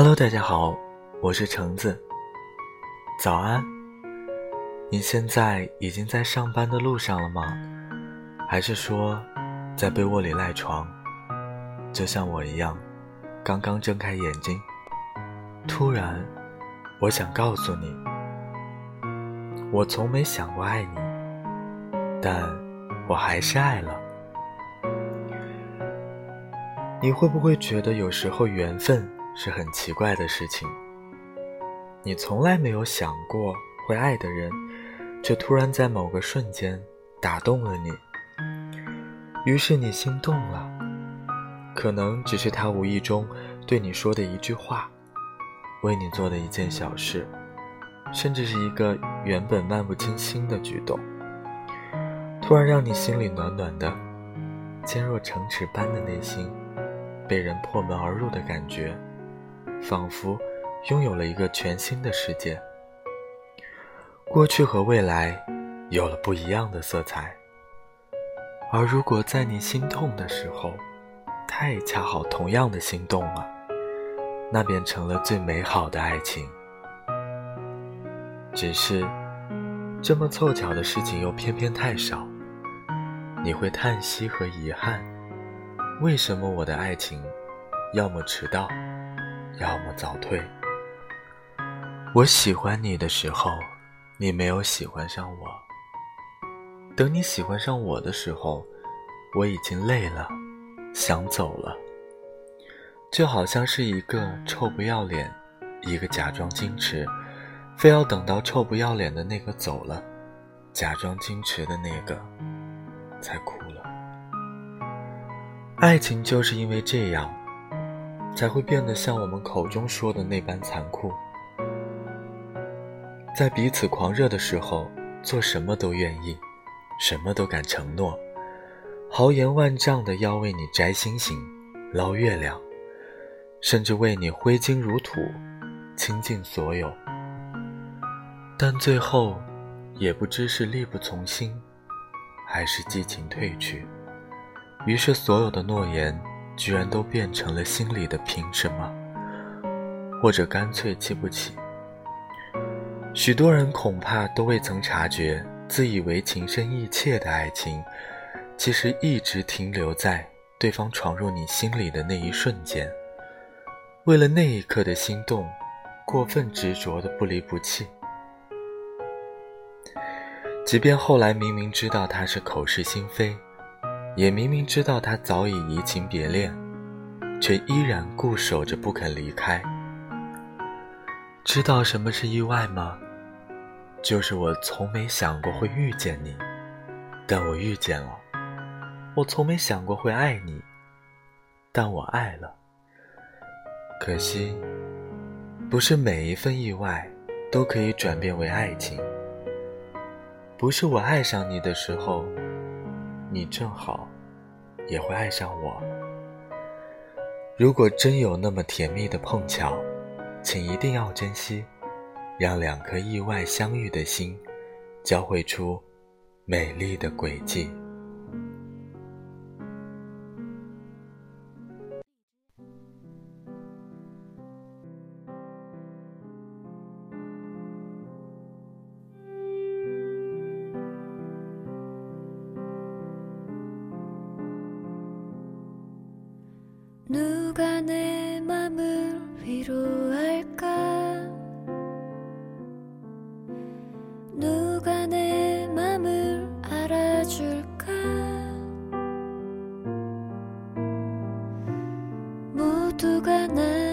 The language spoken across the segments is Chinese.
Hello，大家好，我是橙子。早安。你现在已经在上班的路上了吗？还是说，在被窝里赖床？就像我一样，刚刚睁开眼睛。突然，我想告诉你，我从没想过爱你，但我还是爱了。你会不会觉得有时候缘分？是很奇怪的事情。你从来没有想过会爱的人，却突然在某个瞬间打动了你。于是你心动了，可能只是他无意中对你说的一句话，为你做的一件小事，甚至是一个原本漫不经心的举动，突然让你心里暖暖的，坚若城池般的内心，被人破门而入的感觉。仿佛拥有了一个全新的世界，过去和未来有了不一样的色彩。而如果在你心痛的时候，他也恰好同样的心动了，那便成了最美好的爱情。只是，这么凑巧的事情又偏偏太少，你会叹息和遗憾：为什么我的爱情要么迟到？要么早退。我喜欢你的时候，你没有喜欢上我。等你喜欢上我的时候，我已经累了，想走了。就好像是一个臭不要脸，一个假装矜持，非要等到臭不要脸的那个走了，假装矜持的那个才哭了。爱情就是因为这样。才会变得像我们口中说的那般残酷。在彼此狂热的时候，做什么都愿意，什么都敢承诺，豪言万丈的要为你摘星星、捞月亮，甚至为你挥金如土、倾尽所有。但最后，也不知是力不从心，还是激情褪去，于是所有的诺言。居然都变成了心里的凭什么，或者干脆记不起。许多人恐怕都未曾察觉，自以为情深意切的爱情，其实一直停留在对方闯入你心里的那一瞬间。为了那一刻的心动，过分执着的不离不弃，即便后来明明知道他是口是心非。也明明知道他早已移情别恋，却依然固守着不肯离开。知道什么是意外吗？就是我从没想过会遇见你，但我遇见了；我从没想过会爱你，但我爱了。可惜，不是每一份意外都可以转变为爱情。不是我爱上你的时候。你正好也会爱上我。如果真有那么甜蜜的碰巧，请一定要珍惜，让两颗意外相遇的心，交汇出美丽的轨迹。 누가 내 맘을 위로할까 누가 내 맘을 알아줄까 모두가 나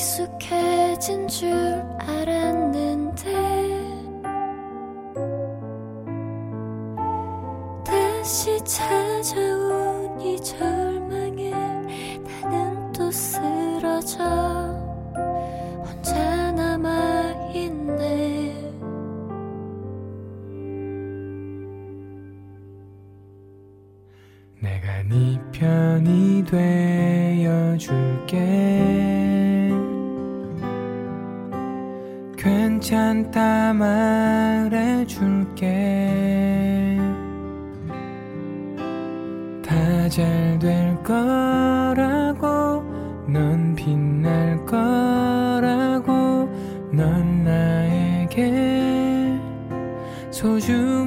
익숙해진 줄 알았는데 다시 찾아온 이 절망에 나는 또 쓰러져 혼자 남아있네. 내가 네 편이 되어줄게. 괜찮다 말해줄게. 다 잘 될 거라고 넌 빛날 거라고 넌 나에게 소중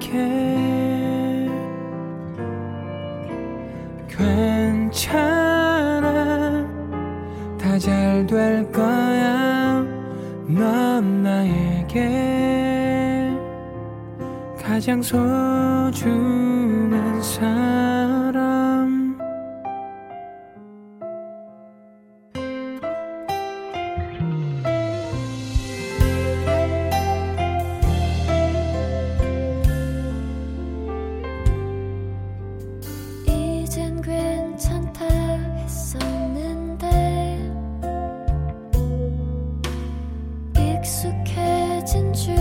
어떻게 괜찮아. 다 잘 될 거야. 넌 나에게 가장 소중한 사람. 坚持。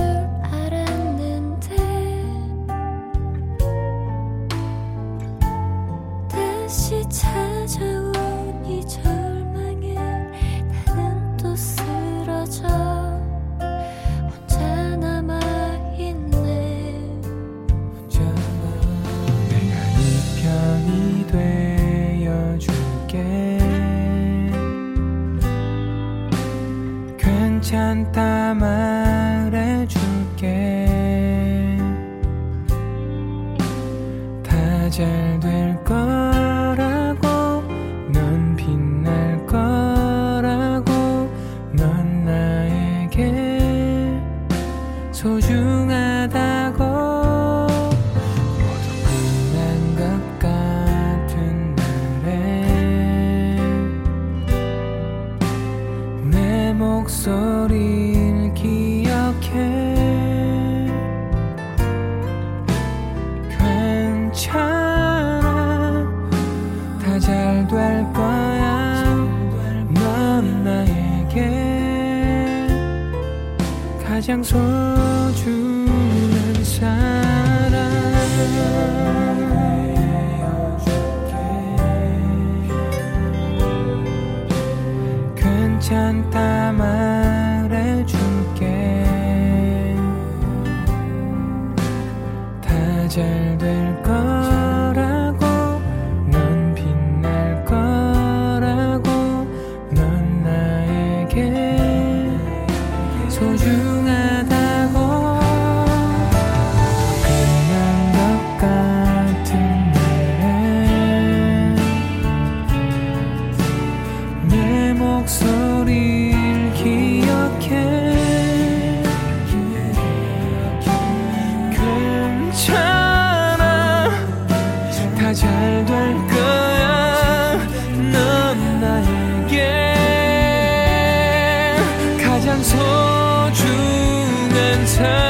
对。 가장 소중한 사람 괜찮다 말해줄게. 다 잘 될 거야. turn.